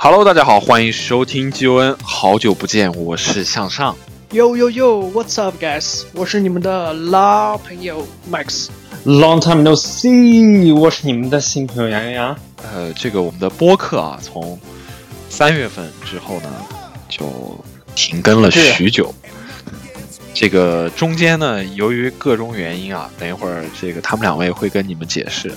Hello，大家好，欢迎收听 G O N，好久不见，我是向上。Yo yo yo，What's up, guys？我是你们的老朋友 Max。Long time no see，我是你们的新朋友杨洋洋。呃，这个我们的播客啊，从三月份之后呢，就停更了许久。这个中间呢，由于各种原因啊，等一会儿这个他们两位会跟你们解释，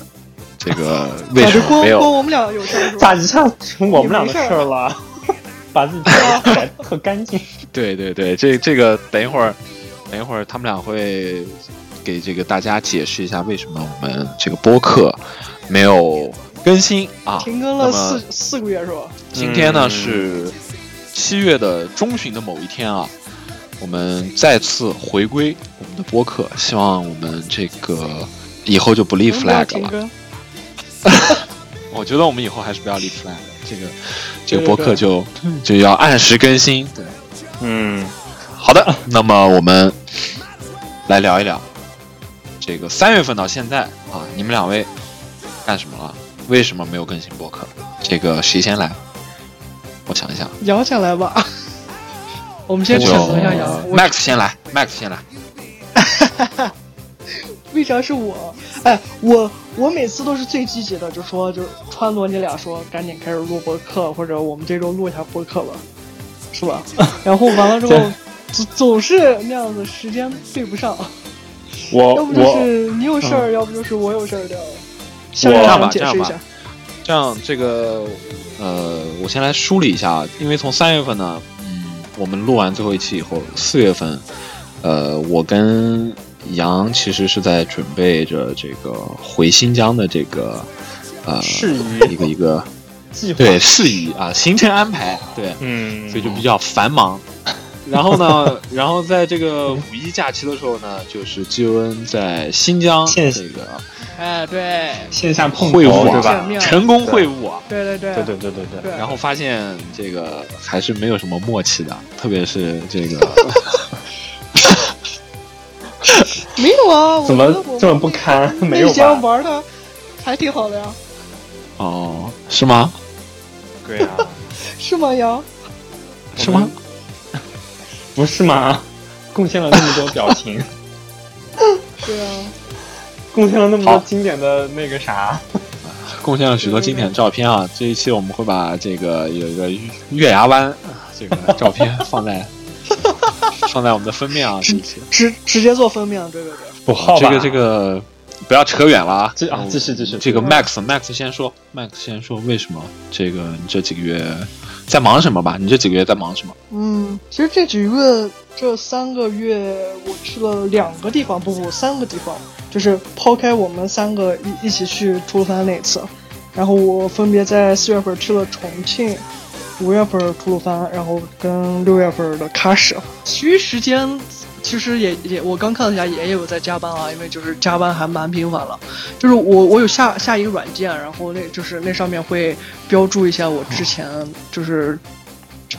这个为什么光没有。光我们俩有事？咋一下成我们俩的事儿了？把自己 搞得特干净。对对对，这这个等一会儿，等一会儿他们俩会给这个大家解释一下为什么我们这个播客没有更新啊。停更了四四个月是吧？今天呢嗯是七月的中旬的某一天啊，我们再次回归我们的播客，希望我们这个以后就不立 flag 了。我觉得我们以后还是不要立 flag，这个这个播客就就要按时更新。对，嗯，好的，那么我们来聊一聊这个三月份到现在啊，你们两位干什么了？为什么没有更新播客？这个谁先来？我想一想。杨先来吧。我们先那就谴责一下杨。我 Max 先来，Max 先来。为啥是我？哎，我我每次都是最积极的，就说就撺掇你俩说赶紧开始录播客，或者我们这周录一下播客吧，是吧？然后完了之后总总是那样子，时间对不上。我要不就是你有事儿，要不就是我有事儿的。向我让这样吧解释一下这样吧。这样，这个呃，我先来梳理一下，啊，因为从三月份呢，嗯，我们录完最后一期以后，四月份，呃，我跟杨其实是在准备着这个回新疆的这个呃事宜一个一个 计划对事宜啊行程安排，对，嗯，所以就比较繁忙。然后呢，然后在这个五一假期的时候呢，就是 G O N 在新疆线这个哎，对，线下碰会晤头对吧成功会晤啊，对对对对对对对对。对。然后发现这个还是没有什么默契的，特别是这个 没有啊，怎么这么不堪？没有吧？玩的还挺好的呀，哦，是吗？对啊，是吗？杨？是吗？不是吗？贡献了那么多表情，对啊，贡献了那么多经典的那个啥。贡献了许多经典照片啊！这一期我们会把这个有一个月牙湾啊这个照片放在 放在我们的封面啊，这一期。直直接做封面，对对对。不好吧？这个这个不要扯远了啊！这啊继续继续这个嗯 Max Max 先说，Max 先说为什么这个你这几个月在忙什么吧？你这几个月在忙什么？嗯，其实这几个月，这三个月我去了两个地方，不不，三个地方，就是抛开我们三个一一起去吐鲁番那一次，然后我分别在四月份去了重庆，五月份吐鲁番，然后跟六月份的喀什。其余时间其实也也，我刚看了一下，也有在加班啊，因为就是加班还蛮频繁了。就是我我有下下一个软件，然后那就是那上面会标注一下我之前就是，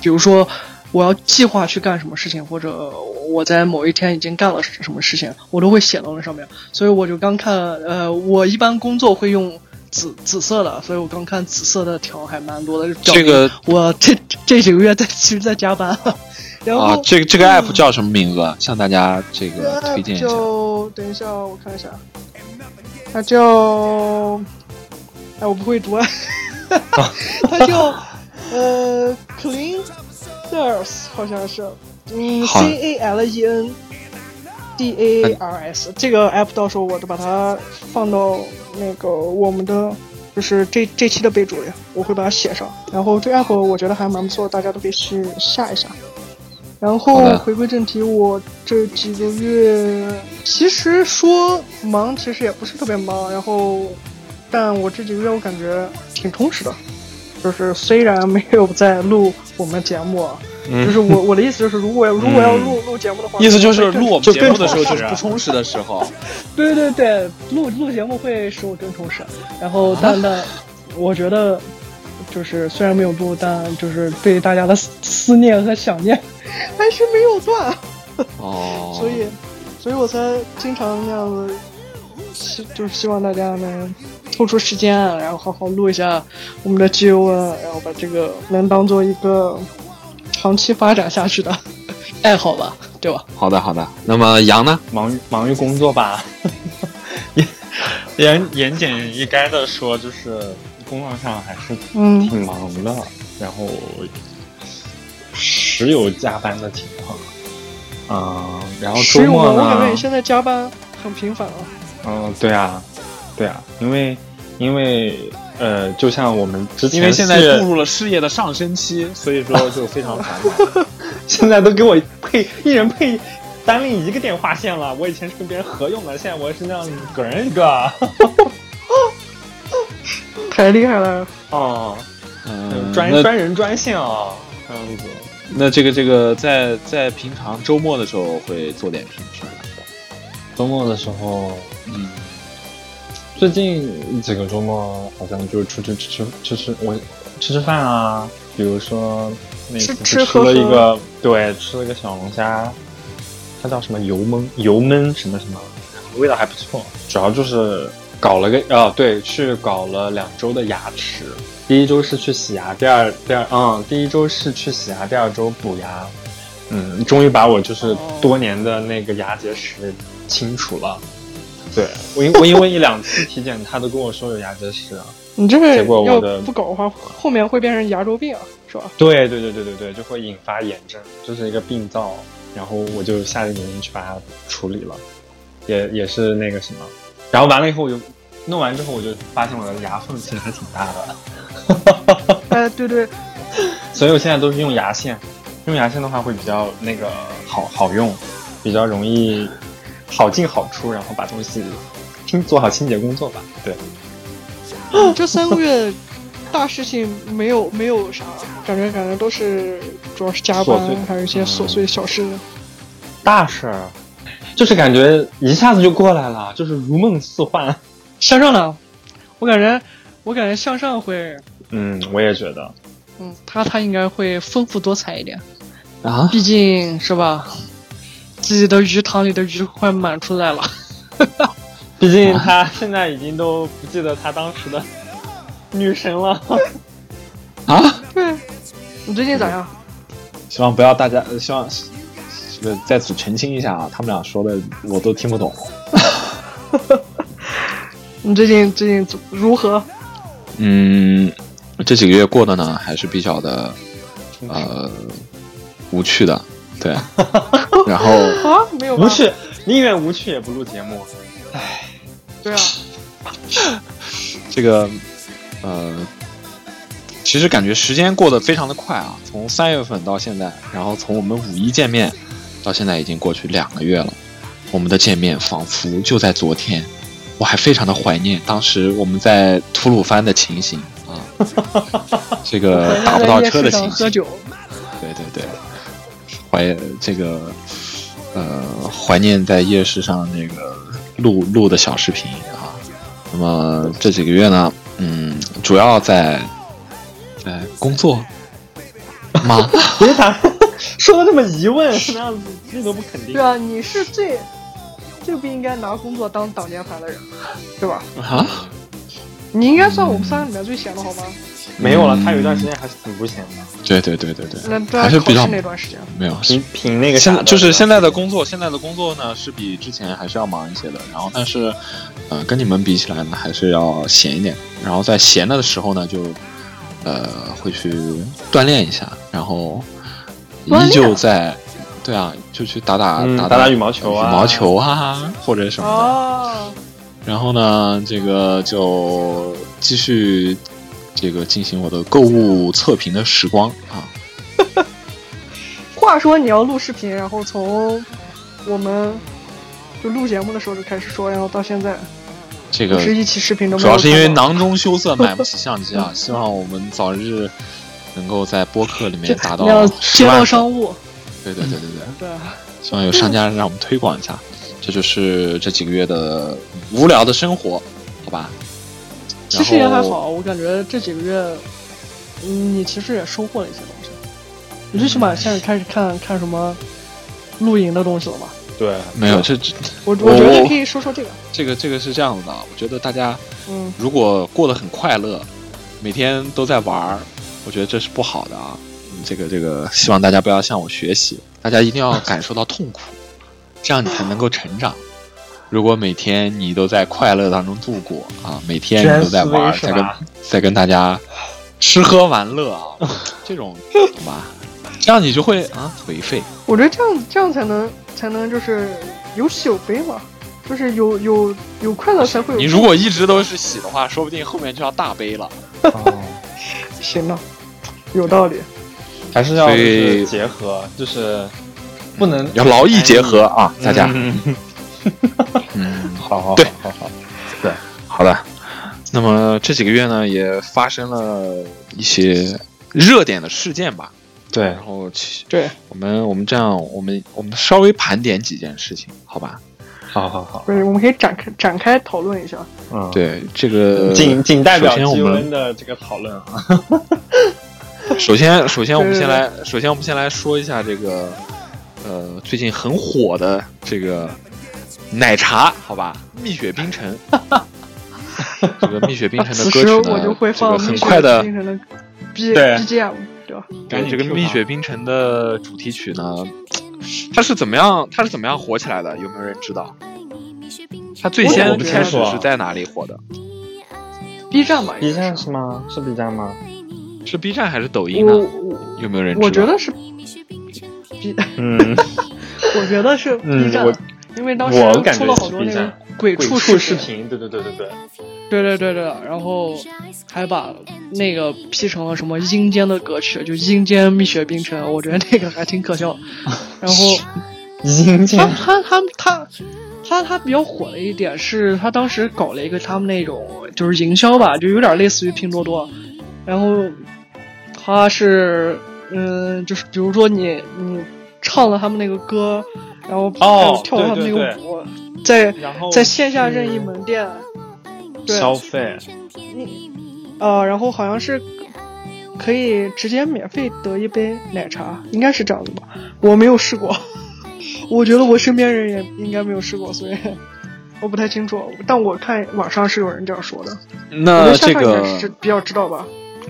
比如说我要计划去干什么事情，或者我在某一天已经干了什么事情，我都会写到那上面。所以我就刚看，呃，我一般工作会用紫紫色的，所以我刚看紫色的条还蛮多的。这个我这这几个月在其实在加班，然后、啊，这个这个 app 叫什么名字？向大家这个呃推荐一下。就等一下，我看一下，它叫，哎，我不会读，啊，它叫呃 Clean Stars，好像是，嗯，C A L E N D A R S，这个 app 到时候我就把它放到那个我们的。就是这这期的备注里，我会把它写上。然后这 app 我觉得还蛮不错，大家都可以去下一下。然后回归正题，我这几个月其实说忙，其实也不是特别忙。然后，但我这几个月我感觉挺充实的，就是虽然没有在录我们节目，就是我我的意思就是，如果如果要录录节目的话，意思就是录我们节目的时候就是不充实的时候。对对对，录录节目会使我更充实。然后，但但我觉得，就是虽然没有录，但就是对大家的思思念和想念 还是没有断。哦，所以，所以我才经常那样子，希就是希望大家能抽出时间，然后好好录一下我们的 G O N，然后把这个能当做一个长期发展下去的爱好吧，对吧？好的，好的。那么杨呢？忙于忙于工作吧。言言言简意赅的说，就是工作上还是嗯挺忙的，然后时有加班的情况。嗯，然后周是末我，我感觉呢你？现在加班很频繁啊。嗯，对啊，对啊，因为因为呃，就像我们之前因为现在步入了事业的上升期，所以说 就非常繁忙。现在都给我配一人配单另一个电话线了。我以前是跟别人合用的，现在我是那样个人一个。太厉害了！哦，嗯，专专人专线啊，这样子。那这个这个在在平常周末的时候会做点什么事儿？周末的时候，嗯，最近几个周末好像就出去吃吃吃吃我吃吃饭啊，比如说那次吃了喝一个对吃了一个小龙虾，它叫什么油焖油焖什么什么，味道还不错。主要就是搞了个啊对，去搞了两周的牙齿，第一周是去洗牙，第二第二嗯第一周是去洗牙，第二周补牙。嗯，终于把我就是哦多年的那个牙结石清除了。对我因我因为一两次体检，他都跟我说有牙结石啊。你这个结果我要的不搞的话，后面会变成牙周病啊，是吧？对对对对对对，就会引发炎症，就是一个病灶。然后我就下定决心去把它处理了，也也是那个什么。然后完了以后，我就弄完之后，我就发现我的牙缝其实还挺大的，哎，对对，所以我现在都是用牙线。用牙线的话会比较那个好好用，比较容易好进好出，然后把东西清做好清洁工作吧。对，这三个月大事情没有没有啥，感觉感觉都是主要是加班，还有一些琐碎小事。大事儿，就是感觉一下子就过来了，就是如梦似幻。向上呢，我感觉我感觉向上会，嗯，我也觉得。嗯，他他应该会丰富多彩一点，啊，毕竟是吧，自己的鱼塘里的鱼快满出来了。毕竟他现在已经都不记得他当时的 女神了。啊，对，你最近咋样？希望不要大家，呃希望这个在此澄清一下啊，他们俩说的我都听不懂。你最近最近如何？嗯，这几个月过的呢，还是比较的呃无趣的，对。然后啊，没有吧？无趣，宁愿无趣也不录节目。唉。对啊，这个呃，其实感觉时间过得非常的快啊，从三月份到现在，然后从我们五一见面到现在已经过去两个月了，我们的见面仿佛就在昨天，我还非常的怀念当时我们在吐鲁番的情形啊，这个打不到车的情形，对对对，怀这个呃怀念在夜市上那个录录的小视频啊。那么这几个月呢，嗯，主要在在工作 吗？别打，说的这么疑问，那样子那都不肯定对。啊，你是最最不应该拿工作当挡箭牌的人，对吧？啊？你应该算我们三个里面最闲的好吗？没有了，他有一段时间还是挺不闲的。对对对对对，还是比较那段时间，没有。凭凭那个现啥就是现在的工作，现在的工作呢是比之前还是要忙一些的。然后，但是，呃，跟你们比起来呢，还是要闲一点。然后在闲的时候呢，就呃会去锻炼一下，然后依旧在，对啊，就去打打、打嗯打打羽毛球啊羽毛球啊，或者什么的。哦，然后呢，这个就继续这个进行我的购物测评的时光啊。话说你要录视频，然后从我们就录节目的时候就开始说，然后到现在这个是一期视频都没主要是因为囊中羞涩，买不起相机啊。希望我们早日能够在播客里面达到要十万粉接到商。务，对对对对对，对，希望有商家让我们推广一下。这就是这几个月的无聊的生活，好吧？其实也还好，我感觉这几个月，嗯，你其实也收获了一些东西，你最起码现在开始看看什么露营的东西了吧？对，没有，这这我我觉得可以说说这个，这个这个是这样子的，我觉得大家嗯，如果过得很快乐，每天都在玩儿，我觉得这是不好的啊。嗯，这个这个，希望大家不要向我学习，大家一定要感受到痛苦，这样你才能够成长。如果每天你都在快乐当中度过啊，每天你都在玩儿，在跟在跟大家吃喝玩乐啊，这种懂吧？这样你就会啊颓废。我觉得这样这样才能才能就是有喜有悲嘛，就是有有有快乐才会有。你如果一直都是喜的话，说不定后面就要大悲了。哦行了，有道理。还是要结合，就是不能要劳逸结合啊，大家。嗯嗯，好好对好好对，好的。那么这几个月呢，也发生了一些热点的事件吧。对然后其对，我们我们这样，我们我们稍微盘点几件事情，好吧？好好好，对，我们可以展开展开讨论一下。嗯，，对这个，仅仅代表我们的这个讨论啊，首先 首先我们先来，首先我们先来说一下这个，呃，最近很火的这个奶茶，好吧？蜜雪冰城。这个蜜雪冰城的歌曲呢，我就会这个很放蜜雪快的冰城的 B 对 BGM，对吧？对，赶紧这个蜜雪冰城的主题曲呢，它是怎么样？它是怎么样火起来的？有没有人知道？它最先开始是在哪里火的？B 站吧 B 站是吗？是 B 站吗？是 B 站还是抖音我呢？有没有人知道？我觉得是 B，嗯，我觉得是 B 站，嗯我因为当时出了好多那个鬼畜视视，频，对对对对对，对对对对，然后还把那个 P 成了什么阴间的歌曲，就阴间蜜雪冰城，我觉得那个还挺可笑。然后他 阴间他他他他他比较火的一点是他当时搞了一个他们那种就是营销吧，就有点类似于拼多多，然后他是嗯，就是比如说你你唱了他们那个歌，然后跳了他们那个舞，在在线下任意门店，对消费，呃，然后好像是可以直接免费得一杯奶茶，应该是这样的吧？我没有试过，我觉得我身边人也应该没有试过，所以 我不太清楚。但我看网上是有人这样说的，那这个是比较知道吧？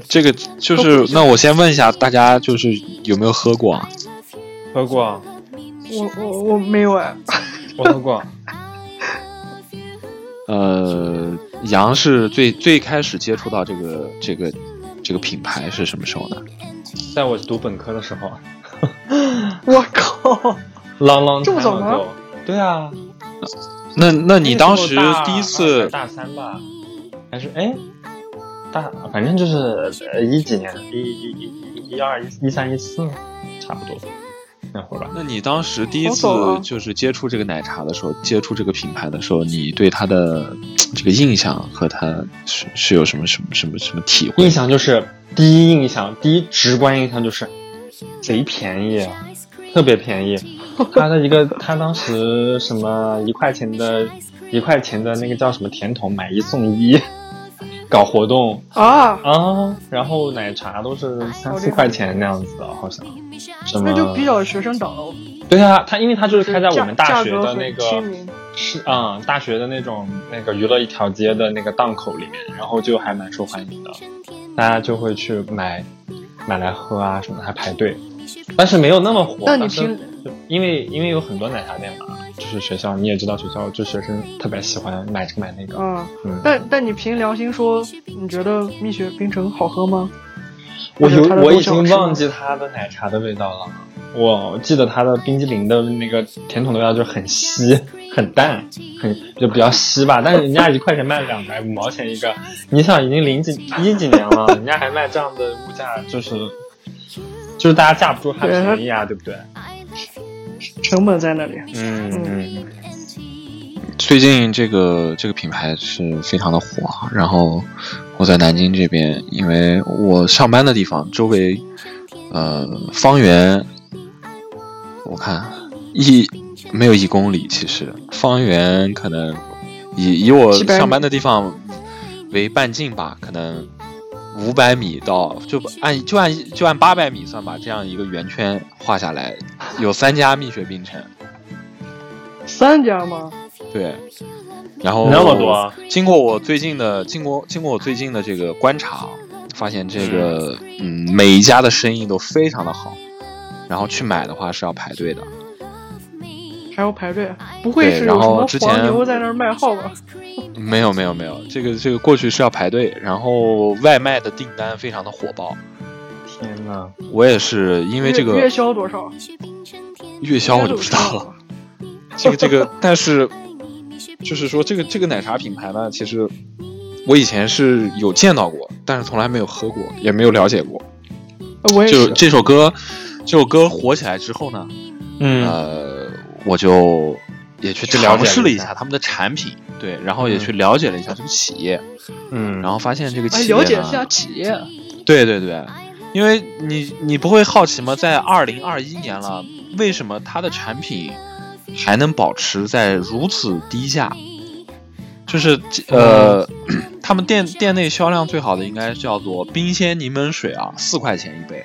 这个就是，那我先问一下大家，就是有没有喝过啊？喝过，我我我没有哎，我喝过，呃，杨是最最开始接触到这个这个这个品牌是什么时候呢？在我读本科的时候。我靠，，long long 这么早吗？对啊，那那你当时第一次大三吧，还是哎大，反正就是呃一几年，一一一一一二一一三一四，差不多那会儿吧。那你当时第一次就是接触这个奶茶的时候，接触这个品牌的时候，你对它的这个印象和它是是有什么什么什么什么体会印？象就是第一印象，第一直观印象就是贼便宜，特别便宜。它的一个，它当时什么一块钱的，一块钱的那个叫什么甜筒买一送一，搞活动啊，啊，然后奶茶都是三四块钱那样子的，好像。什么？那就比较学生党了。对啊，他因为他就是开在我们大学的那个是啊、大学的那种那个娱乐一条街的那个档口里面，然后就还蛮受欢迎的，大家就会去买买来喝啊什么，还排队，但是没有那么火。那你平就因为因为有很多奶茶店嘛，就是学校你也知道，学校就学生特别喜欢买这个买那个，啊，嗯，但但你凭良心说，你觉得蜜雪冰城好喝吗？我有我已经忘记它的奶茶的味道了。我记得它的冰激凌的那个甜筒的味道就很稀、很淡、很就比较稀吧。但是人家一块钱卖两百五毛钱一个，你想已经零几一几年了，人家还卖这样的物价，就是就是大家架不住它便宜啊，对不对？成本在那里。嗯嗯。最近这个这个品牌是非常的火，然后我在南京这边，因为我上班的地方周围，呃，方圆，我看一没有一公里，其实方圆可能以以我上班的地方为半径吧，可能五百米到就按就按就按八百米算吧，这样一个圆圈画下来，有三家蜜雪冰城。三家吗？对，然后那么多啊经过我最近的经过经过我最近的这个观察，发现这个嗯每一家的生意都非常的好，然后去买的话是要排队的。还要排队？不会是有什么之前黄牛在那儿卖号吧？没有没有没有，这个这个过去是要排队，然后外卖的订单非常的火爆。天呐，我也是因为这个月月销多少？月销我就不知道了。这个这个，但是就是说这个这个奶茶品牌呢，其实我以前是有见到过，但是从来没有喝过，也没有了解过。呃我也。就这首歌，这首歌火起来之后呢，嗯，呃，我就也去去了解尝试了一下他们的产品，对，然后也去了解了一下这个企业，嗯，然后发现这个哎，企业呢，了解一下企业。对对对，因为你你不会好奇吗？在二零二一年了，为什么它的产品还能保持在如此低价？就是呃，他们店店内销量最好的应该叫做冰鲜柠檬水啊，四块钱一杯。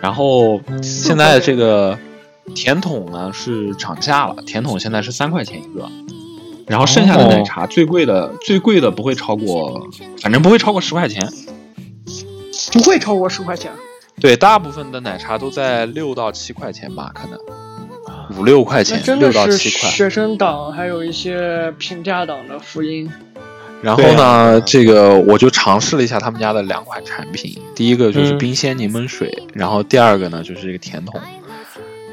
然后现在这个甜筒呢是涨价了，甜筒现在是三块钱一个。然后剩下的奶茶最贵的最贵的不会超过，反正不会超过十块钱。不会超过十块钱。对，大部分的奶茶都在六到七块钱吧，可能五六块钱，真的是六到七块。学生党，还有一些平价党的福音。然后呢，啊这个我就尝试了一下他们家的两款产品，第一个就是嗯冰鲜柠檬水，然后第二个呢就是这个甜筒。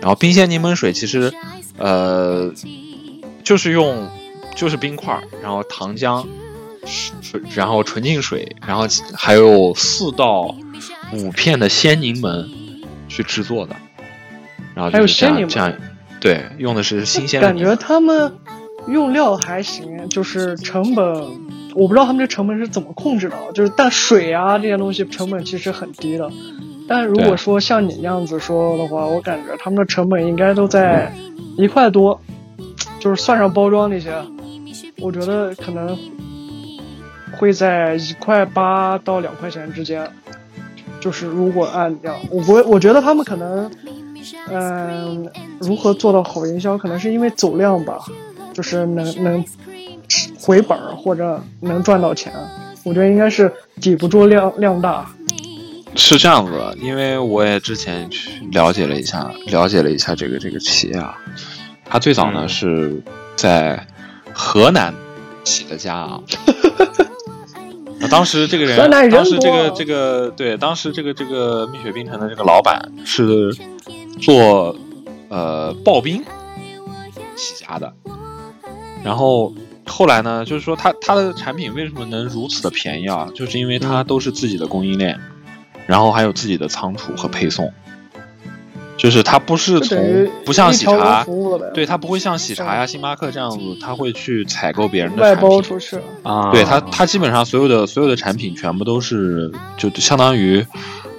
然后冰鲜柠檬水其实，呃，就是用就是冰块，然后糖浆，水，然后纯净水，然后还有四到五片的鲜柠檬去制作的，然后还有就是这鲜柠檬样这样，对，用的是新鲜的感觉。他们用料还行，就是成本，我不知道他们这成本是怎么控制的，啊，就是但水啊这些东西成本其实很低的。但如果说像你那样子说的话，我感觉他们的成本应该都在一块多，就是算上包装那些，我觉得可能会在一块八到两块钱之间。就是如果按这样，我不会，我觉得他们可能，嗯、如何做到好营销，可能是因为走量吧，就是能能回本或者能赚到钱。我觉得应该是抵不住量量大。是这样子的，因为我也之前去了解了一下，了解了一下这个这个企业啊，它最早呢、嗯是在河南起的家啊。那当时这个人，河南人当时这个这个对，当时这个这个蜜雪冰城的这个老板是做呃刨冰起家的，然后后来呢，就是说他他的产品为什么能如此的便宜啊？就是因为他都是自己的供应链，然后还有自己的仓储和配送，就是它不是从不像喜茶，服务了呗，对，它不会像喜茶呀、星巴克这样子，它会去采购别人的外产品。包出去。啊，对它，它基本上所有的所有的产品全部都是就相当于，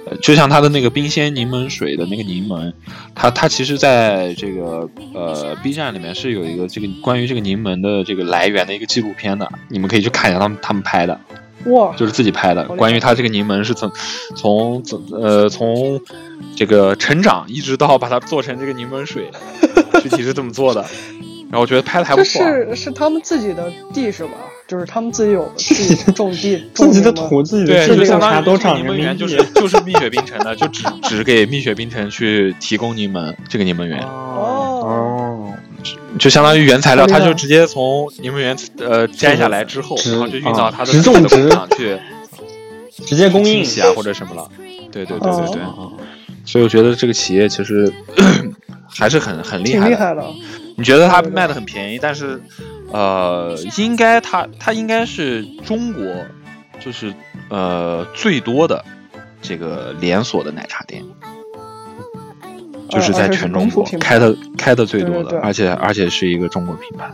呃就像它的那个冰鲜柠檬水的那个柠檬，它它其实在这个呃 B 站里面是有一个这个关于这个柠檬的这个来源的一个纪录片的，你们可以去看一下他们他们拍的，哇，就是自己拍的，关于他这个柠檬是从从从呃从这个成长一直到把它做成这个柠檬水，具体是怎么做的，然后我觉得拍的还不错。啊。是是他们自己的地是吧？就是他们自己有，自己去种地，种自己的土、自己的对，地就相当于这个柠檬园就是就是蜜雪冰城的，就只只给蜜雪冰城去提供柠檬这个柠檬园，哦哦，就相当于原材料，它就直接从柠檬园呃摘下来之后，然后就运到它的种自己的工植厂去直接供应清洗啊或者什么了。对对对对对，哦所以我觉得这个企业其实 还是很很厉害的。挺厉害的。你觉得它卖的很便宜，但是呃，应该它它应该是中国就是呃最多的这个连锁的奶茶店。就是在全中国开的开的最多的，而且而且是一个中国品牌，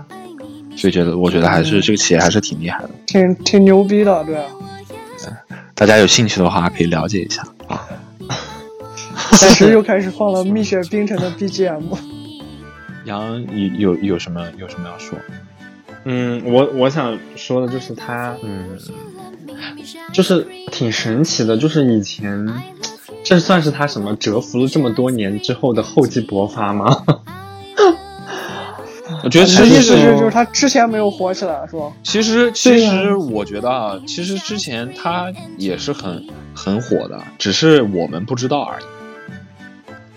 所以觉得我觉得还是、嗯这个企业还是挺厉害的。挺挺牛逼的，对啊。大家有兴趣的话可以了解一下啊。但是又开始放了 蜜雪冰城的 BGM，杨有有有什么有什么要说？嗯，我我想说的就是他，嗯，就是挺神奇的，就是以前，这算是他什么蛰伏了这么多年之后的厚积薄发吗？我觉得实是是就是他之前没有火起来是吧？其实，其实我觉得啊，其实之前他也是很很火的，只是我们不知道而已。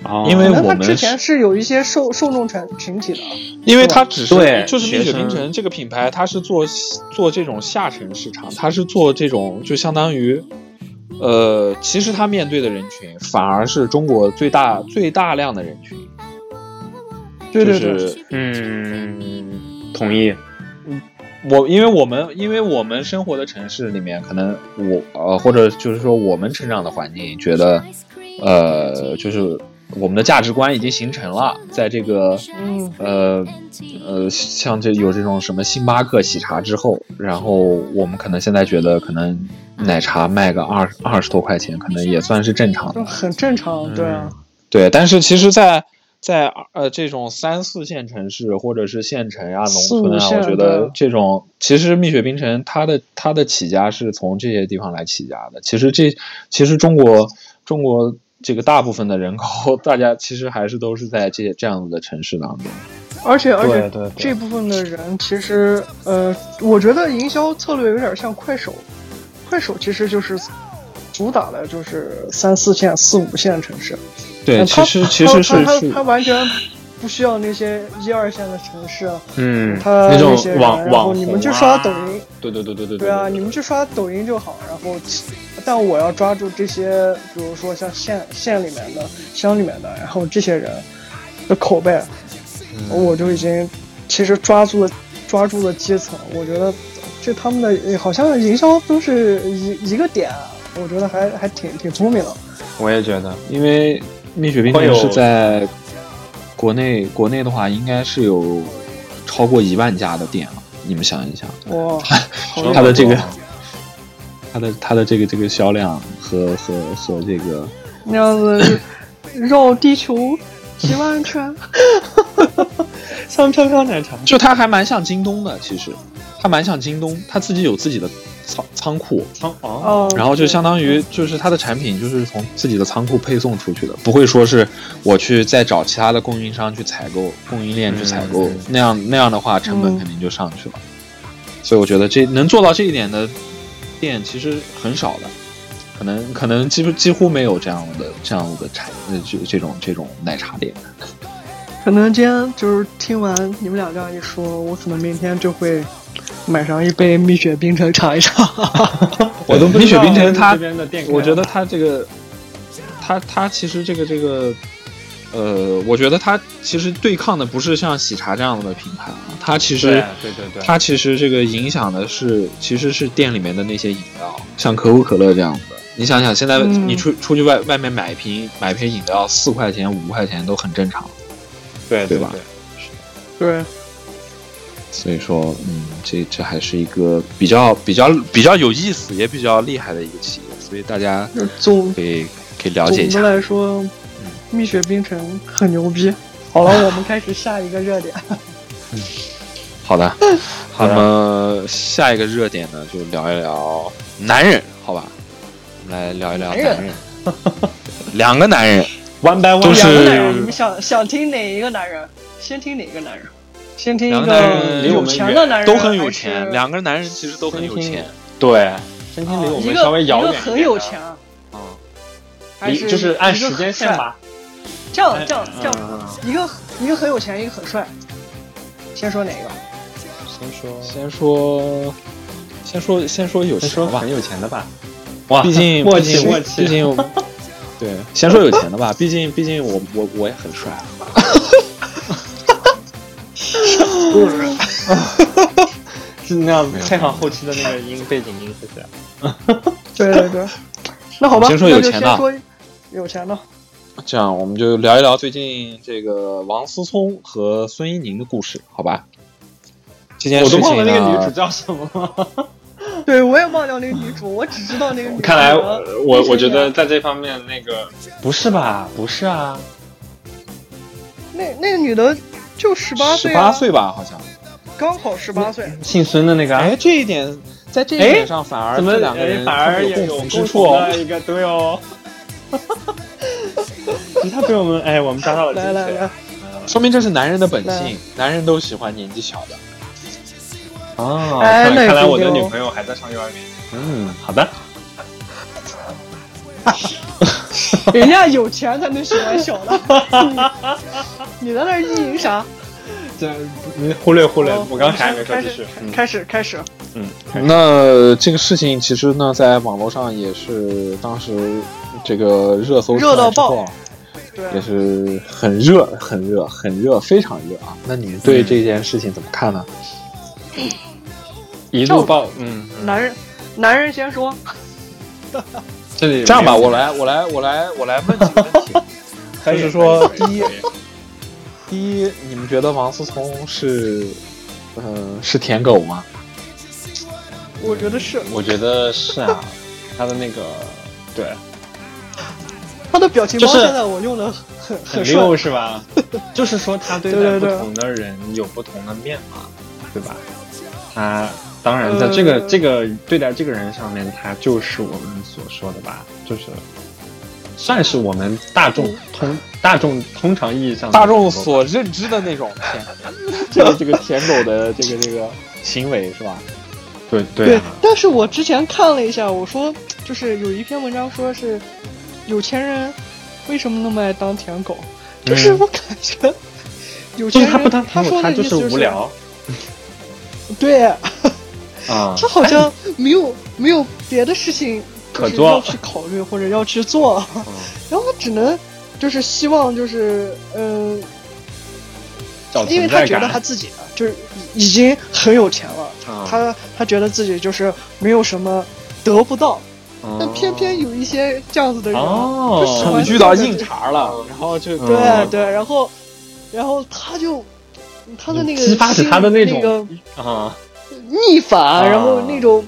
哦因为他我们之前是有一些受受众群群体的，因为他只是就是蜜雪冰城这个品牌，它是做做这种下沉市场，它是做这种就相当于，呃，其实他面对的人群反而是中国最大最大量的人群，对对对，就是嗯，同意。我因为我们因为我们生活的城市里面，可能我呃或者就是说我们成长的环境，觉得呃就是我们的价值观已经形成了，在这个嗯，呃呃像这有这种什么星巴克喜茶之后，然后我们可能现在觉得可能奶茶卖个二二十多块钱，可能也算是正常的就。很正常，对啊，对，但是其实在，在呃这种三四线城市或者是县城啊、农村啊，我觉得这种其实蜜雪冰城它的它的起家是从这些地方来起家的。其实这其实中国中国这个大部分的人口，大家其实还是都是在这这样子的城市当中。而且而且这部分的人其实呃，我觉得营销策略有点像快手，快手其实就是主打的就是三四线、四五线城市。对，呃其实其实是是他他他完全不需要那些一二线的城市，啊嗯，他那种些人网然后网红你们就刷啊抖音，对对对对对对啊，你们就刷抖音就好。然后，但我要抓住这些，比如说像县县里面的、乡里面的，然后这些人的口碑，我就已经其实抓住了抓住了基层。我觉得这他们的好像营销都是一一个点，我觉得还还挺挺聪明的。我也觉得，因为蜜雪冰城是在国内国内的话，应该是有超过一万家的店了。你们想一想，哇，好厉害。它的这个它的它的这个这个销量和和和这个那样子绕地球几万圈，像飘飘奶茶，就它还蛮像京东的，其实它蛮像京东，它自己有自己的仓仓库，仓哦，哦，然后就相当于就是它的产品就是从自己的仓库配送出去的，不会说是我去再找其他的供应商去采购，供应链去采购，嗯。那样那样的话成本嗯。肯定就上去了。所以我觉得这能做到这一点的店其实很少的，可能可能几乎几乎没有这样的这样的产呃这这种这种奶茶店。可能今天就是听完你们俩这样一说，我可能明天就会买上一杯蜜雪冰城尝一尝。我都不蜜雪冰城它这边的店，我觉得它这个，它它其实这个这个，呃，我觉得它其实对抗的不是像喜茶这样的品牌啊，它其实对对对对，它其实这个影响的是其实是店里面的那些饮料，像可口可乐这样的。你想想，现在嗯你出出去外外面买一瓶买一瓶饮料，四块钱五块钱都很正常。对对吧对对，所以说，嗯，这这还是一个比较比较比较有意思也比较厉害的一个企业，所以大家总可以可以了解一下总的。来说，蜜雪冰城很牛逼。好了，我们开始下一个热点。好的，好的那么下一个热点呢，就聊一聊男人，好吧？我们来聊一聊男人男人。两个男人，，one by one，都是两个男人，你们想想听哪一个男人？先听哪个男人？先听一个有钱的男人，都很有钱，两个男人其实都很有钱。对，先听啊离我一个们稍微遥远一个远，很有钱，，啊，还是离就是按时间线。吧。这样这样这样，嗯一个一个很有钱，一个很帅。先说哪个？先说先说，先说，先说有钱吧先说很。有钱的吧。哇，毕竟，默毕竟，契默契，毕竟，对，先说有钱的吧。毕竟，毕竟我我我也很帅。是那样没有配上后期的那个音背景音，谢谢。对对对。那好吧，先说那有钱的就先说有钱的。这样，我们就聊一聊最近这个王思聪和孙一宁的故事，好吧？这件我都事情呢，忘了那个女主叫什么了。对，我也忘掉那个女主，我只知道那个女主。看来呃我我觉得在这方面那个不是吧？不是啊，那那个女的就十八岁啊，八岁吧，好像。刚好十八岁。姓孙的那个啊。哎，这一点，在这一点上反而怎么这两个人哎反而也有有共同之共处的一个对哦。其他被我们哎，我们抓到了来来来，说明这是男人的本性，男人都喜欢年纪小的。哦，哎那也看看来我的女朋友还在上幼儿园。嗯，好的。人家有钱才能喜欢小的，你你在那儿意淫啥？这你忽略忽略哦，我刚才还没说开始继续。嗯开始开始，嗯，那这个事情其实呢，在网络上也是当时这个热搜热到爆，也是很热、很热、很热、非常热啊。那你对这件事情怎么看呢？一路爆，嗯，嗯男人男人先说，这里这样吧，我来，我来，我来，我来问几个问题。可以就是说第一 第一，你们觉得王思聪是，呃，是舔狗吗？我觉得是我觉得是啊，他的那个对他的表情包，现在我用的很很很，溜是吧？就是说他对待不同的人有不同的面嘛，对吧？他当然在这个、呃这个对待这个人上面，他就是我们所说的吧，就是算是我们大众通大众通常意义上大众所认知的那种 舔，这个这个舔狗的这个这个行为是吧？对对但是我之前看了一下，我说就是有一篇文章说是有钱人为什么那么爱当舔狗，就是我感觉有钱人就是他不当他说舔狗，他就的意思是无聊。对啊。他好像没有没有别的事情可做。要去考虑或者要去做，嗯。然后他只能就是希望就是嗯、找因为他觉得他自己啊就是已经很有钱了，啊。他他觉得自己就是没有什么得不到，但哦偏偏有一些这样子的人，哦。就喜欢遇到硬茬了，然后就嗯。对对，然后然后他就他的那个激发起他的那种个啊，逆反，啊然后那种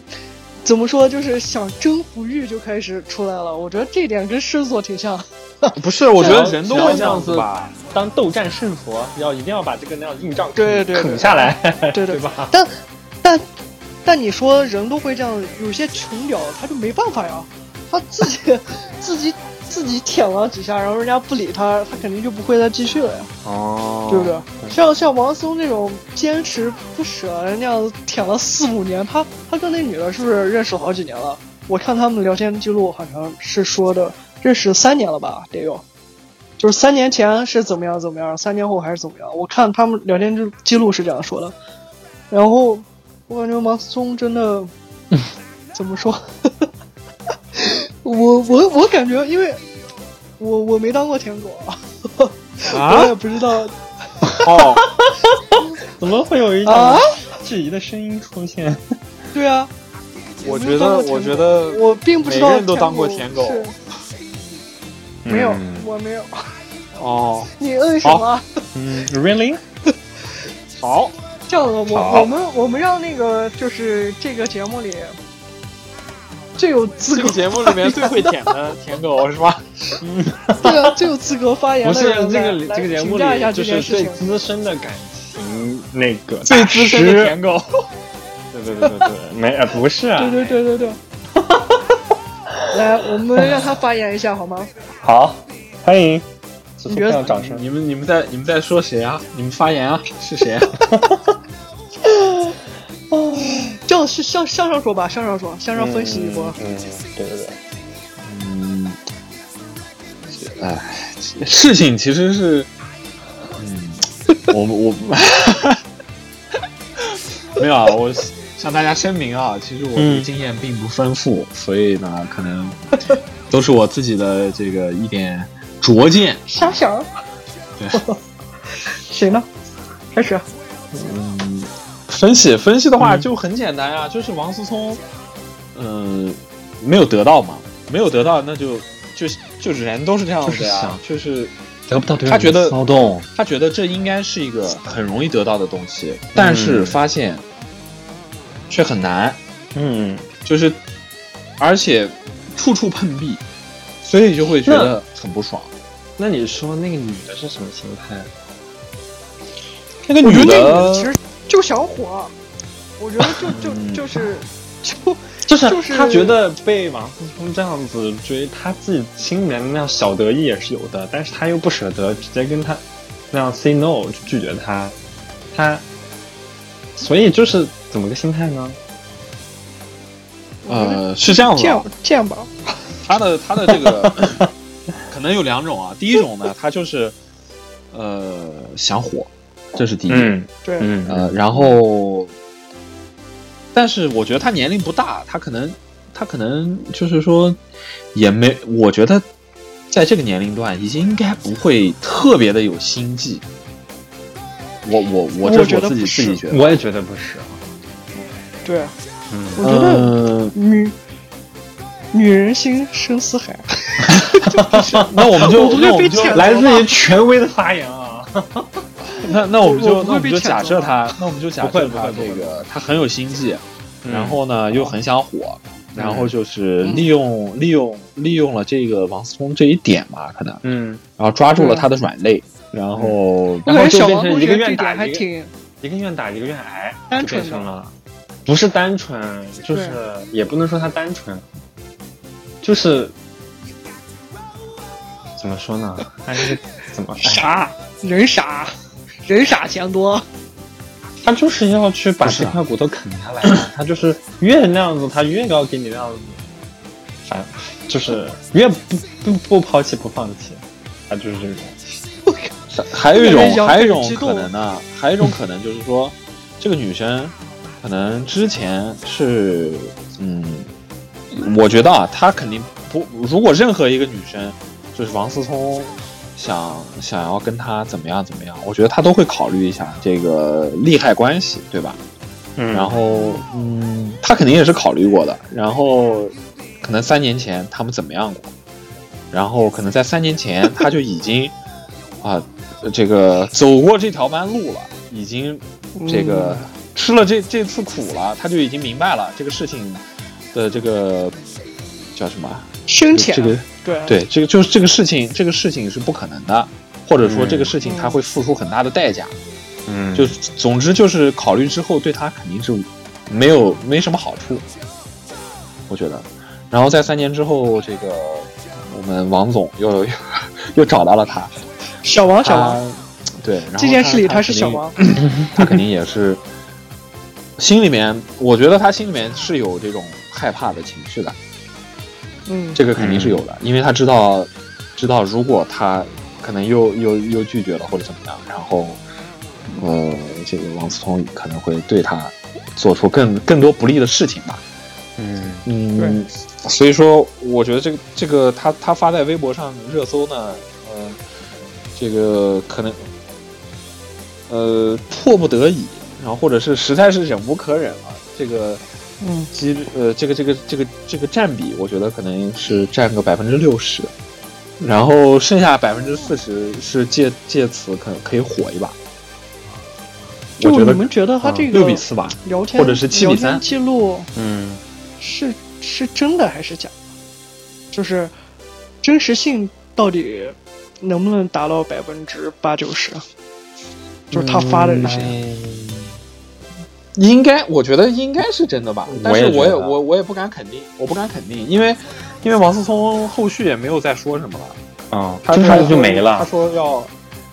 怎么说，就是想征服欲就开始出来了。我觉得这点跟狮子座挺像。不是，我觉得人都要这会这样子子吧。当斗战胜佛，要一定要把这个那样硬仗对对对啃下来，对对对吧？但但但你说人都会这样，有些穷屌他就没办法呀，他自己 自己自己舔了几下，然后人家不理他，他肯定就不会再继续了呀，哦对不对？像像王思聪这种坚持不舍，人家舔了四五年，他他跟那女的是不是认识好几年了？我看他们聊天记录好像是说的认识三年了吧，得有。就是三年前是怎么样怎么样，三年后还是怎么样？我看他们聊天记记录是这样说的。然后我感觉王思聪真的 怎么说？我我我感觉，因为我我没当过舔狗啊，我也不知道哦，怎么会有一啊种质疑的声音出现？对啊，我觉得，我觉得我并不知道每个人都当过舔狗没有，嗯我没有。哦，你摁什么？嗯，really？好，这样子，我我们我们让那个就是这个节目里最有资格这个节目里面最会舔的舔狗是吧？嗯 对啊，最有资格发言不是的人这个来这个节目来评价一下里，就是最这件事情。资深的感情那个最资深的舔狗，对对对对对，没啊不是啊，对对对对对。来，我们让他发言一下好吗？好，欢迎，你觉得掌声。你们你们在你们在说谁啊？你们发言啊？是谁？这样是向向上说吧，向上说，向上分析一波。嗯，嗯对对对，嗯，哎，事情其实是，嗯，我我 没有啊，我向大家声明啊，其实我的嗯经验并不丰富，所以呢，可能都是我自己的这个一点拙见。瞎想。对，谁呢？开始。嗯，分析分析的话嗯就很简单啊，就是王思聪，嗯、没有得到嘛，没有得到，那就就就人都是这样子呀就是想，就是得不到对他觉得骚动，他觉得这应该是一个很容易得到的东西，但是发现却很难，嗯，就是而且处处碰壁，所以就会觉得很不爽。那你说那个女的是什么心态？那个女的其实就想火，我觉得就就嗯就是就 就是就是他觉得被王思聪这样子追，他自己心里面那样小得意也是有的，但是他又不舍得直接跟他那样 say no 就拒绝他，他，所以就是怎么个心态呢？呃，是这样子这样，这样吧，他的他的这个 可能有两种啊。第一种呢，他就是呃想火，这是第一。嗯对，嗯呃，然后，但是我觉得他年龄不大，他可能他可能就是说也没，我觉得在这个年龄段已经应该不会特别的有心计。我我我这我是我自己觉得不是自己觉得。我也觉得不是。对，嗯我觉得嗯，女女人心深似海，那我们就那我们就来自于权威的发言啊！那那我们就那我们就假设他，那我们就假设他这个他很有心计，嗯。然后呢又很想火，然后就是嗯。利用利用利用了这个王思聪这一点嘛，可能，嗯，然后抓住了他的软肋，然后我然后就变成一个愿打一个愿打一个愿挨，单纯了，不是单纯，就是也不能说他单纯，就是怎么说呢？他这个怎么哎傻，人傻，人傻钱多。他就是要去把这块骨头啃下来，他就是越那样子，他越要给你那样子，反就是越不不不抛弃不放弃，他就是这种。还有一种 还有一种可能呢，还有一种可能就是说，这个女生可能之前是嗯，我觉得啊，她肯定不，如果任何一个女生就是王思聪。想想要跟他怎么样怎么样，我觉得他都会考虑一下这个利害关系，对吧？嗯然后，嗯，他肯定也是考虑过的。然后，可能三年前他们怎么样过？然后，可能在三年前他就已经 啊、这个走过这条弯路了，已经这个吃了这这次苦了，他就已经明白了这个事情的这个叫什么？深浅，这个对对，这个就是这个事情，这个事情是不可能的，或者说嗯这个事情他会付出很大的代价。嗯。就总之就是考虑之后，对他肯定是没有没什么好处，我觉得。然后在三年之后，这个我们王总又又又找到了他，小王，小王，对，然后这件事里他他是小，王，他肯定也是心里面，我觉得他心里面是有这种害怕的情绪的，嗯，这个肯定是有的，因为他知道知道如果他可能又又又拒绝了或者怎么样，然后呃，这个王思聪可能会对他做出更更多不利的事情吧。嗯。嗯，所以说我觉得这个这个他他发在微博上热搜呢，呃，这个可能呃迫不得已，然后或者是实在是忍无可忍了，这个嗯，几呃这个这个这个这个占比，我觉得可能是占个百分之六十，然后剩下百分之四十是借借此可可以火一把。我觉得就你们觉得他这个六比四吧，聊天或者是7比聊天记录嗯是是真的还是假的？就是真实性到底能不能达到百分之八九十？就是他发的这些，嗯应该，我觉得应该是真的吧，但是我也我也我我也不敢肯定，我不敢肯定，因为因为王思聪后续也没有再说什么了，啊，他真的就没了他。说要，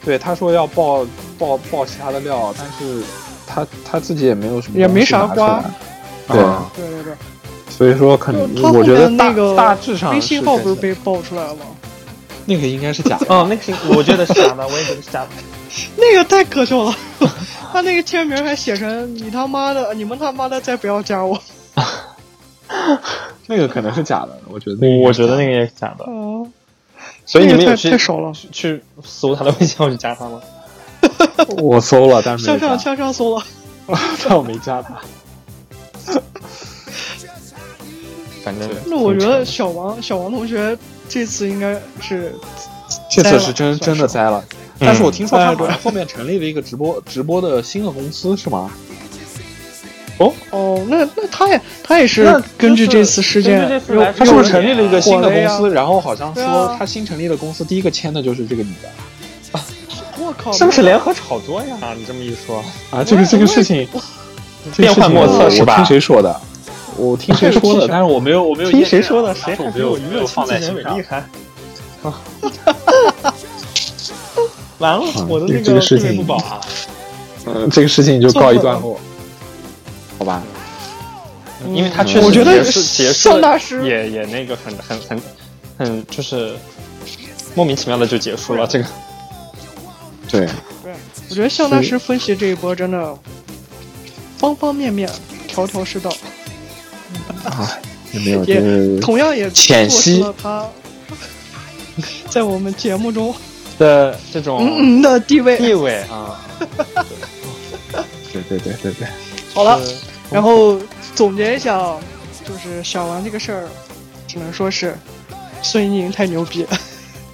对，他说要爆爆爆其他的料，但是他他自己也没有什么也没啥瓜，对，啊对对对。所以说可能我觉得那个大致上微信号不是被爆出来了吗？那个应该是假的，哦，那个是我觉得是假的，我也觉得是假的。那个太可笑了，他那个签名还写成“你他妈的，你们他妈的再不要加我 那个可能是假的，我觉得我觉得那个也是假”的。哦，所以你们那个太有去太少了，去去搜他的微信号去加他吗？我搜了，但是向上向上搜了。但我没加他。反正那我觉得小王小王同学这次应该是这次是真真的栽了，但是我听说他后面成立了一个直播直播的新的公司，是吗？哦哦，那那他也他也是根据这次事件他是不是成立了一个新的公司？然后好像说他新成立的公司第一个签的就是这个女的我靠，是不是联合炒作呀？你这么一说，啊。就是这个事情，这个事情变幻莫测是吧我听谁说的？我听谁说的？但是我没有我没有听谁说的？谁我没有没有放在心上厉。害？完了，嗯我的那这个事情不保啊。嗯，这个事情就告一段落，好吧？因为他确实我觉得结束结束向大师也也那个很很很很就是莫名其妙的就结束了。这个对，对，我觉得向大师分析这一波真的方方面面、条条是道，啊，也没有，也同样也浅析了他在我们节目中的这种嗯嗯的地位。地位啊，对对对对对，好了，然后总结一下，啊，就是小王这个事儿，只能说是孙一宁太牛逼。了。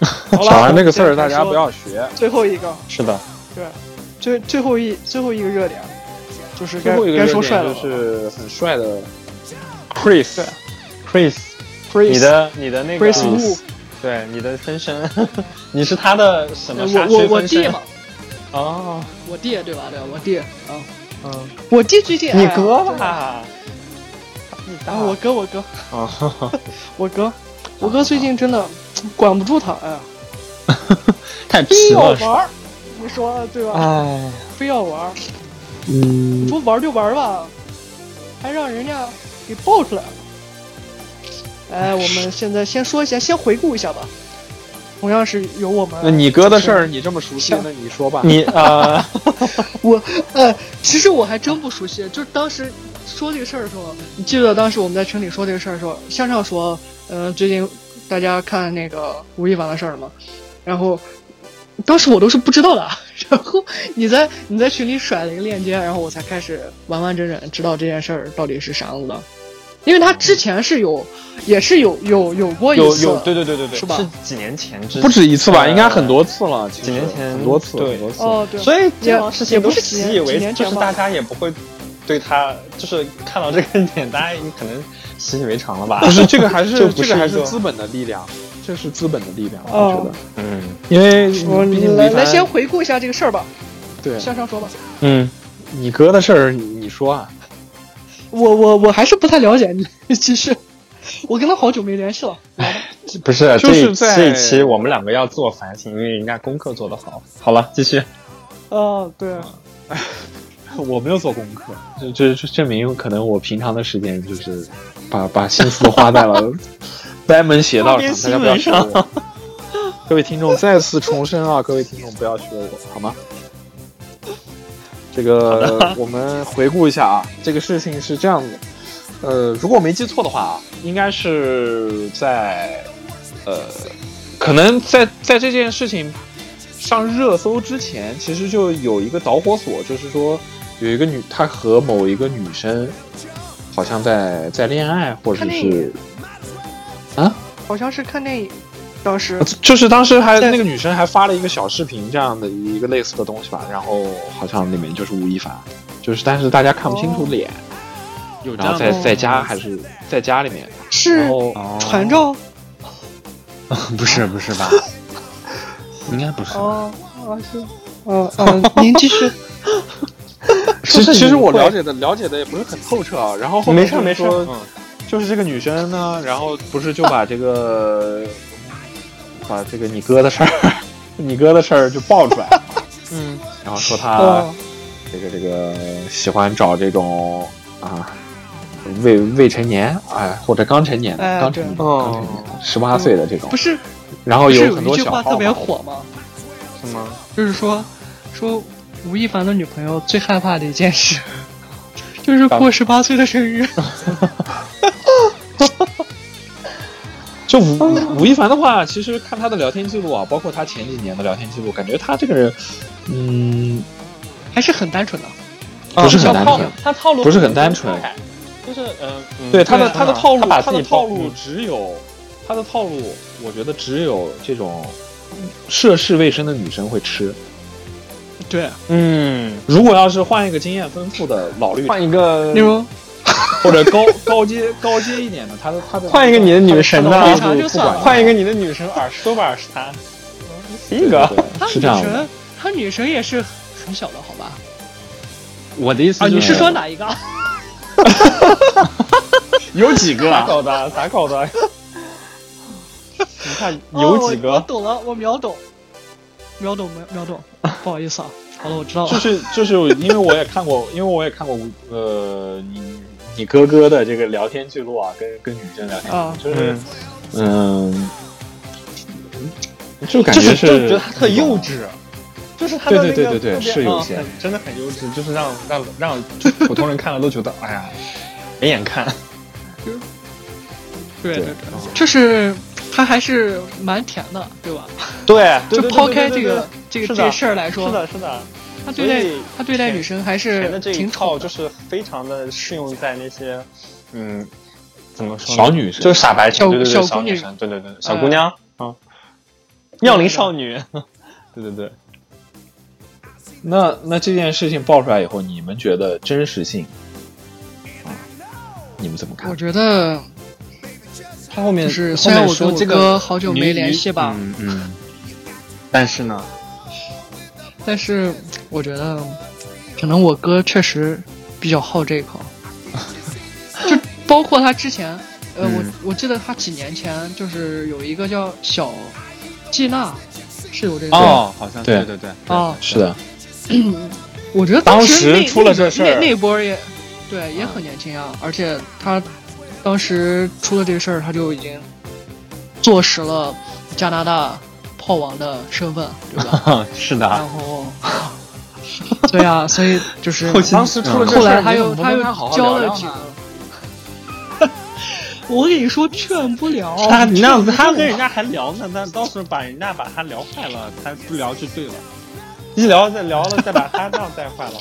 小王这个事儿大家不要学。最后一个，是的，对，最最后一最后一个热点，就是该最后一个该热点就说帅了，是很帅的 Chris，Chris，Chris 你的你的那个 Chris Wu，对你的分身，你是他的什么？我我我弟嘛，哦，我弟对吧？对吧，我弟啊，嗯，我弟最近你哥吧？你啊，我哥我哥。啊，我哥 我哥最近真的管不住他，哎呀，太非皮了，要玩儿，你说对吧？哎，非要玩儿，嗯。你，说玩就玩吧，还让人家给爆出来了。哎，我们现在先说一下，先回顾一下吧。同样是由我们，那你哥的事儿你这么熟悉，像那你说吧。你呃，我，呃，其实我还真不熟悉。就是当时说这个事儿的时候，你记得当时我们在群里说这个事儿的时候，向上说，嗯、最近大家看那个吴亦凡的事儿吗？然后当时我都是不知道的，然后你在你在群里甩了一个链接，然后我才开始完完整整知道这件事儿到底是啥样子的。因为他之前是有，也是有有有过一次，有有，对对对对对，是吧是几年前之不止一次吧，呃应该很多次了。几年前很多次，对很多次。哦，对，所以这也种事也不情都习是几年几以为就是大家也不会对他，就是看到这个点，大家也可能习以为常了吧？不是这个还 是这个还是资本的力量，这是资本的力量，哦我觉得，嗯因为我毕竟来来先回顾一下这个事儿吧，对向上说吧。嗯，你哥的事儿，你你说啊？我我我还是不太了解你，其实 我跟他好久没联系了。不是这一就是在这一期我们两个要做反省，因为人家功课做得好。好了，继续。哦，对，我没有做功课，这这这证明可能我平常的时间就是把把心思花在了歪门邪道上，大家不要学我。各位听众再次重申啊，各位听众不要学我，好吗？这个 我们回顾一下啊，这个事情是这样的，呃，如果我没记错的话啊，应该是在呃，可能在在这件事情上热搜之前，其实就有一个导火索，就是说有一个女，她和某一个女生好像在在恋爱，或者是啊，好像是看电影，当时就是当时还在那个女生还发了一个小视频这样的一个类似的东西吧，然后好像里面就是吴亦凡，就是但是大家看不清楚脸，有然后在在家还是在家里面，是然后传照 不是不是吧？应该不是。哦，啊是，嗯嗯，您继续。其实其实我了解的了解的也不是很透彻啊，然后后面没事没事。嗯就是这个女生呢，然后不是就把这个把这个你哥的事儿，你哥的事儿就爆出来了，嗯，然后说他哦，这个这个喜欢找这种啊未未成年哎或者刚成年的哎刚成年刚成年十八岁的这种不，是，然后有有很多小一句话特别火吗？什么？就是说说吴亦凡的女朋友最害怕的一件事，就是过十八岁的生日。就吴吴亦凡的话，其实看他的聊天记录啊，包括他前几年的聊天记录，感觉他这个人，嗯，还是很单纯的。不是很单纯，他套路不是很单纯就是嗯，嗯对他的他的套路，他的套路只有他的套路，我觉得只有这种涉世未深的女生会吃。对，嗯，如果要是换一个经验丰富的老绿茶换一个例如 或者高高阶高阶一点的，他的他的换一个你的女神呢换一个你的女神耳朵吧耳是他，一个他女是这样的。神，他女神也是很小的，好吧？我的意思啊，你是说哪一个？有几个咋啊？搞的？咋搞的？你看哦有几个我个？懂了，我秒懂。秒懂秒秒懂，不好意思啊。好了，我知道了。就是就是因为我也看过，因为我也看过呃你你哥哥的这个聊天记录啊，跟跟女生聊天。就是嗯，就感觉是是就觉得他特幼稚，就是他的那个对对对对对是有些真的很幼稚，就是让让让普通人看了都觉得哎呀没眼看。对对。对，就是他还是蛮甜的，对吧？对，就抛开这个这个这个事儿来说，是的，是的，他对待他对待女生还是挺宠的。套就是非常的适用在那些嗯怎么说小女生就是傻白甜，小对对对，小姑娘小女生，对对对，小姑娘啊，妙龄少女，对对对。那那这件事情爆出来以后，你们觉得真实性啊？你们怎么看我？觉得他后面是后虽然我跟我面说这个哥好久没联系吧，嗯嗯，但是呢，但是我觉得可能我哥确实比较好这一口，就包括他之前，呃，嗯。我我记得他几年前就是有一个叫小季娜，是有这个哦，好像对。对对啊，哦，是的，我觉得当时出了这事儿那那波也对也很年轻啊，而且他当时出了这个事儿，他就已经坐实了加拿大炮王的身份，对吧？是的，然后，对啊，所以就是后期当时出了后来他又他又交了几个。我跟你说，劝不了。他你那他跟人家还聊呢，那到时候把人家把他聊坏了，他不聊就对了。一聊再聊了，再把他这样带坏了。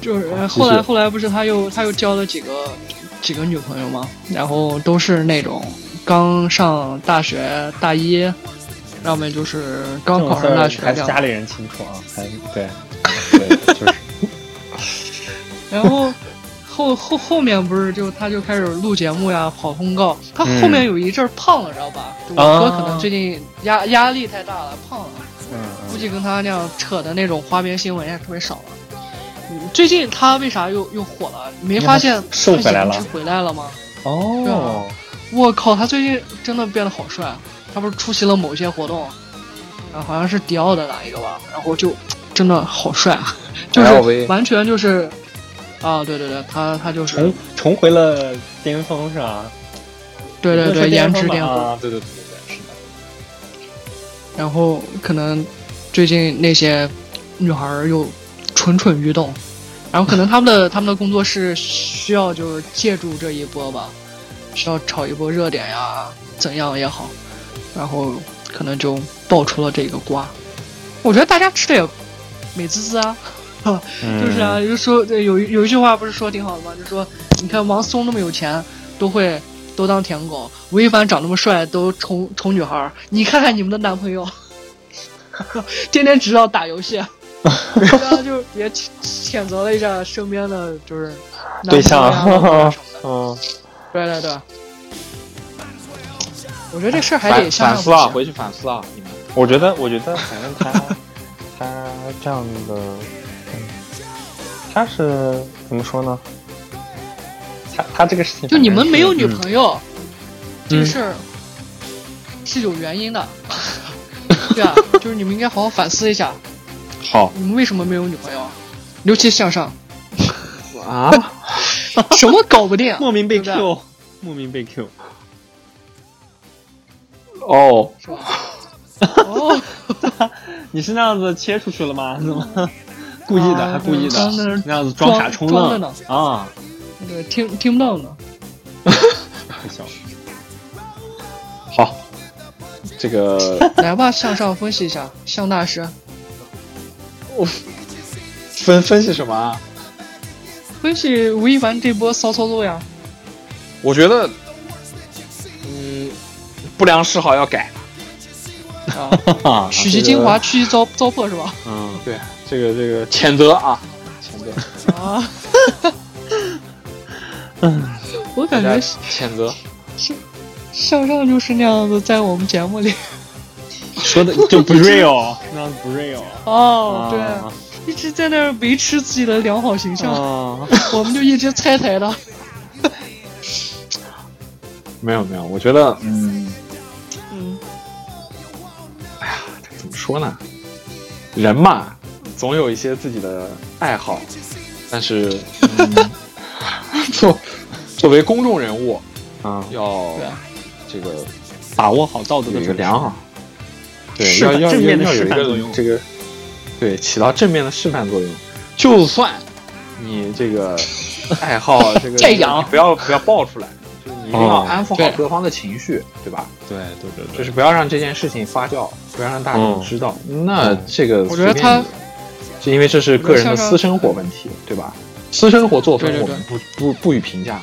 就是呃后来后来不是他又他又交了几个几个女朋友吗？然后都是那种刚上大学大一，要么就是刚考上大学。还是家里人清楚啊，还对，对，就是 然后后后后面不是就他就开始录节目呀，跑通告。他嗯后面有一阵儿胖了，知道吧？我啊哥可能最近压压力太大了，胖了。嗯估计跟他那样扯的那种花边新闻也特别少了。嗯最近他为啥又又火了？没发现瘦回来回来了吗？哦，我靠，他最近真的变得好帅。他不是出席了某些活动，然后好像是迪奥的哪一个吧，然后就真的好帅啊，就是完全就是啊，对对对，他他就是重重回了巅峰是吧？对对对颜值巅峰，啊，对对对对对，是的。然后可能最近那些女孩儿又蠢蠢欲动，然后可能他们的 他们的工作室需要就是借助这一波吧，需要炒一波热点呀，怎样也好，然后可能就爆出了这个瓜。我觉得大家吃的也美滋滋啊，就是啊，就说对有一有一句话不是说挺好的吗？就说你看王思聪那么有钱，都会都当舔狗，吴亦凡长那么帅，都宠宠女孩儿。你看看你们的男朋友，天天只知道打游戏，然后就也谴谴责了一下身边的就是对象。嗯，对对对，我觉得这事儿还得向反思啊，上回去反思啊，你们我觉得，我觉得，反正他他这样的，嗯他是怎么说呢？他他这个事情，就你们没有女，朋友，这个嗯事儿是有原因的，对啊，就是你们应该好好反思一下，好你们为什么没有女朋友？尤其向上，啊，什么搞不定，莫名被 Q，莫名被 Q。哦，哦，你是那样子切出去了吗？怎么？故意的，啊还故意的那样子装傻充愣啊！对，听听不到呢。好，这个 来吧，向上分析一下，向大师，分分析什么啊？分析吴亦凡这波骚操作呀。我觉得，嗯，不良嗜好要改。啊，取其精华，去其糟糟粕是吧？嗯，对，这个这个谴责啊，谴责，啊，嗯 我感觉谴责。向上就是那样子，在我们节目里。说的就不 real，那样子不 real。哦，对，啊一直在那儿维持自己的良好形象，啊，我们就一直猜台的。没有没有，我觉得，嗯，嗯，说呢？人嘛，总有一些自己的爱好，但是、嗯、作作为公众人物，啊，要这个把握好道德有一个良好，对，要要正面的要有一个示范作用。这个，对，起到正面的示范作用。就算你这个爱好这个 这样。不要不要爆出来，一定要哦安抚好对各方的情绪，对吧？对对对就是不要让这件事情发酵，不要让大众嗯知道。那嗯这个我觉得他随便你就因为这是个人的私生活问题，对吧？私生活作风我们不不不予评价。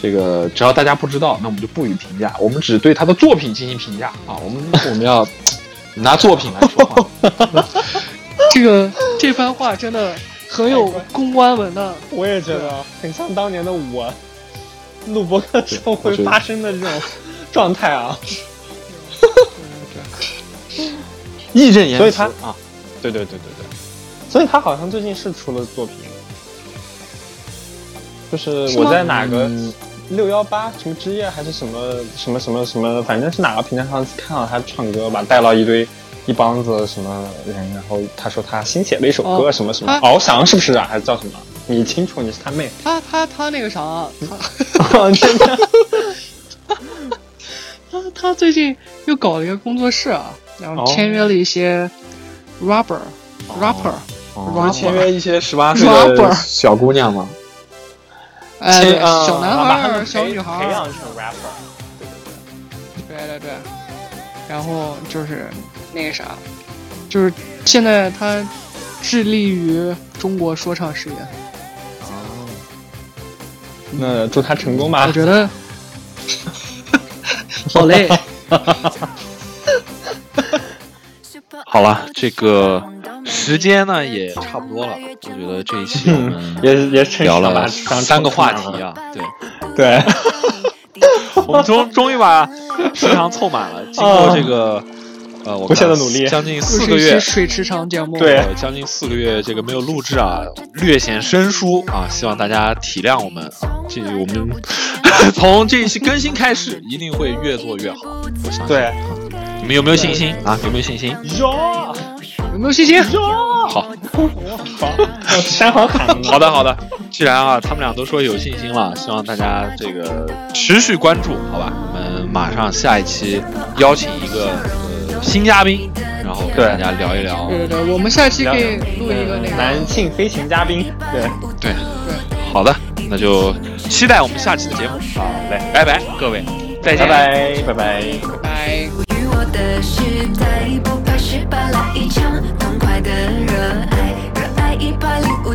这个只要大家不知道，那我们就不予评价，我们只对他的作品进行评价啊。我们我们要拿作品来说话。这个这番话真的很有公关文的。我也觉得很像当年的我录播课时候会发生的这种状态啊。义正言辞，所以他啊，对对对对对，所以他好像最近是出了作品，就是我在哪个六幺八什么之夜还是什么什么什么什么，反正是哪个平台上看到他唱歌吧，带了一堆一帮子什么人，然后他说他新写了一首歌，哦什么什么翱翔是不是啊？还是叫什么？你清楚，你是他妹。他他他那个啥，他真的 他他最近又搞了一个工作室啊，然后哦签约了一些 rapper、rapper，不 rapper 是签约一些十八岁的小姑娘吗？哎，呃小男孩小女孩，培养成 rapper 对对对。对对对，然后就是那个啥，就是现在他致力于中国说唱事业，哦那祝他成功吧我。觉得 好嘞。好了，这个时间呢也差不多了，我觉得这一期我们 也也趁聊了把三个话题啊，对，对，我们终终于把时长凑满了，经过这个呃，我不懈的努力将近四个月水池长节目，对呃，将近四个月这个没有录制啊，略显生疏啊，希望大家体谅我们啊。这我们 从这一期更新开始，一定会越做越好，我相信。对，你们有没有信心啊？有没有信心？有有没有信心？好，好，山好砍好的，好的。既然啊，他们俩都说有信心了，希望大家这个持续关注，好吧？我们马上下一期邀请一个呃新嘉宾，然后跟大家聊一聊。对对对，我们下期可以录一个那个男性飞行嘉宾，对，对对，好的，那就期待我们下期的节目。好嘞，拜拜，各位，再见。拜拜，拜拜。拜。与我的时代，不怕失败，来一场痛快的热爱，热爱一百零五